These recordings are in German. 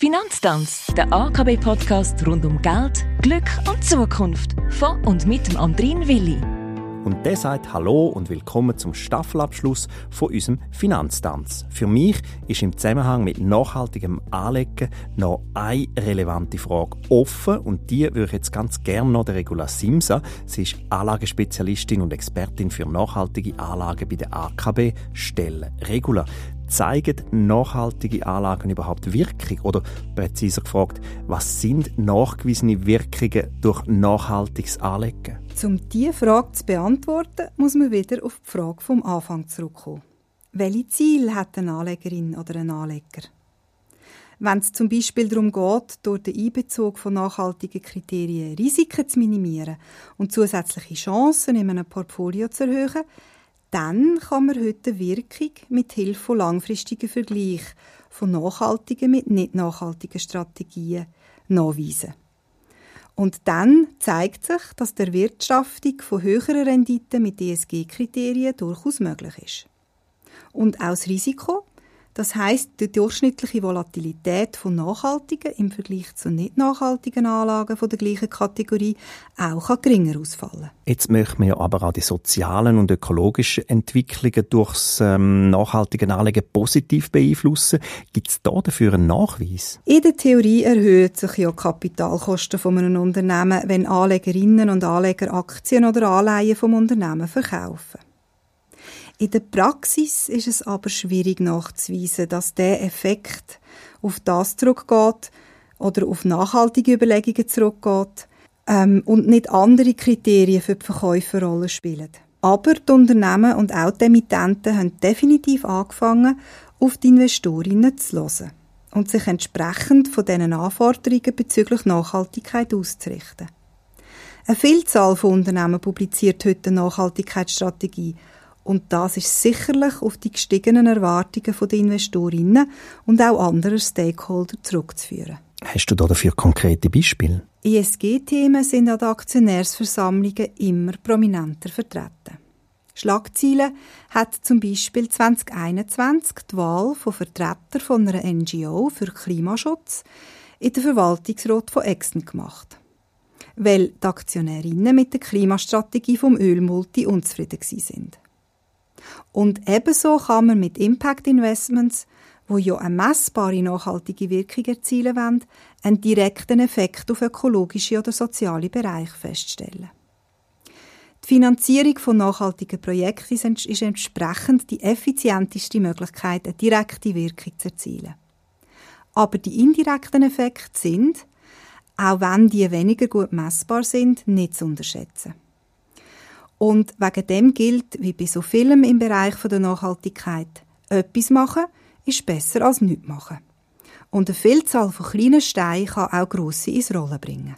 Finanztanz, der AKB-Podcast rund um Geld, Glück und Zukunft. Von und mit dem Andrin Willi. Und der sagt Hallo und willkommen zum Staffelabschluss von unserem Finanztanz. Für mich ist im Zusammenhang mit nachhaltigem Anlegen noch eine relevante Frage offen und die würde ich jetzt ganz gerne noch der Regula Simsa, sie ist Anlagespezialistin und Expertin für nachhaltige Anlagen bei der AKB, stellen. Regula, zeigen nachhaltige Anlagen überhaupt Wirkung? Oder präziser gefragt, was sind nachgewiesene Wirkungen durch nachhaltiges Anlegen? Um diese Frage zu beantworten, muss man wieder auf die Frage vom Anfang zurückkommen. Welche Ziele hat eine Anlegerin oder ein Anleger? Wenn es zum Beispiel darum geht, durch den Einbezug von nachhaltigen Kriterien Risiken zu minimieren und zusätzliche Chancen in einem Portfolio zu erhöhen, dann kann man heute die Wirkung mit Hilfe von langfristigen Vergleich von nachhaltigen mit nicht nachhaltigen Strategien nachweisen. Und dann zeigt sich, dass der Wirtschaftung von höheren Renditen mit ESG-Kriterien durchaus möglich ist. Und auch das Risiko, das heißt, die durchschnittliche Volatilität von nachhaltigen im Vergleich zu nicht nachhaltigen Anlagen von der gleichen Kategorie auch kann geringer ausfallen. Jetzt möchten wir aber auch die sozialen und ökologischen Entwicklungen durchs ähm, nachhaltige Anlegen positiv beeinflussen. Gibt es da dafür einen Nachweis? In der Theorie erhöhen sich ja Kapitalkosten von einem Unternehmen, wenn Anlegerinnen und Anleger Aktien oder Anleihen vom Unternehmen verkaufen. In der Praxis ist es aber schwierig nachzuweisen, dass der Effekt auf das zurückgeht oder auf nachhaltige Überlegungen zurückgeht ähm, und nicht andere Kriterien für die Verkäuferrolle spielen. Aber die Unternehmen und auch die Emittenten haben definitiv angefangen, auf die Investorinnen zu hören und sich entsprechend von diesen Anforderungen bezüglich Nachhaltigkeit auszurichten. Eine Vielzahl von Unternehmen publiziert heute eine Nachhaltigkeitsstrategie und das ist sicherlich auf die gestiegenen Erwartungen der Investorinnen und auch anderer Stakeholder zurückzuführen. Hast du da dafür konkrete Beispiele? ESG-Themen sind an den Aktionärsversammlungen immer prominenter vertreten. Schlagziele hat zum Beispiel 2021 die Wahl von Vertretern von einer NGO für Klimaschutz in der Verwaltungsrat von Exxon gemacht, weil die Aktionärinnen mit der Klimastrategie vom Ölmulti unzufrieden sind. Und ebenso kann man mit Impact Investments, wo ja eine messbare nachhaltige Wirkung erzielen wollen, einen direkten Effekt auf ökologische oder soziale Bereiche feststellen. Die Finanzierung von nachhaltigen Projekten ist entsprechend die effizienteste Möglichkeit, eine direkte Wirkung zu erzielen. Aber die indirekten Effekte sind, auch wenn die weniger gut messbar sind, nicht zu unterschätzen. Und wegen dem gilt, wie bei so vielem im Bereich der Nachhaltigkeit, etwas machen ist besser als nichts machen. Und eine Vielzahl von kleinen Steinen kann auch grosse ins Rollen bringen.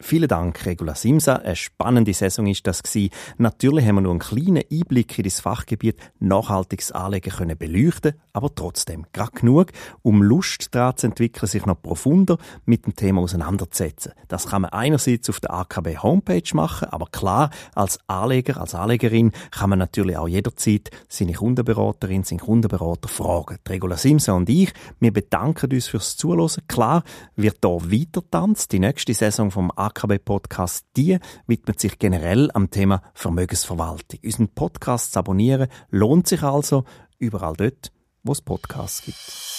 Vielen Dank, Regula Simsa. Eine spannende Saison ist das gewesen. Natürlich haben wir nur einen kleinen Einblick in das Fachgebiet nachhaltiges Anlegen können beleuchten, aber trotzdem gerade genug, um Lust daran zu entwickeln, sich noch profunder mit dem Thema auseinanderzusetzen. Das kann man einerseits auf der AKB Homepage machen, aber klar, als Anleger, als Anlegerin kann man natürlich auch jederzeit seine Kundenberaterin, seinen Kundenberater fragen. Die Regula Simsa und ich, wir bedanken uns fürs Zuhören. Klar, wird da weiter tanzt. Die nächste Saison vom AKB-Podcast, die widmet sich generell am Thema Vermögensverwaltung. Unseren Podcast zu abonnieren lohnt sich also überall dort, wo es Podcasts gibt.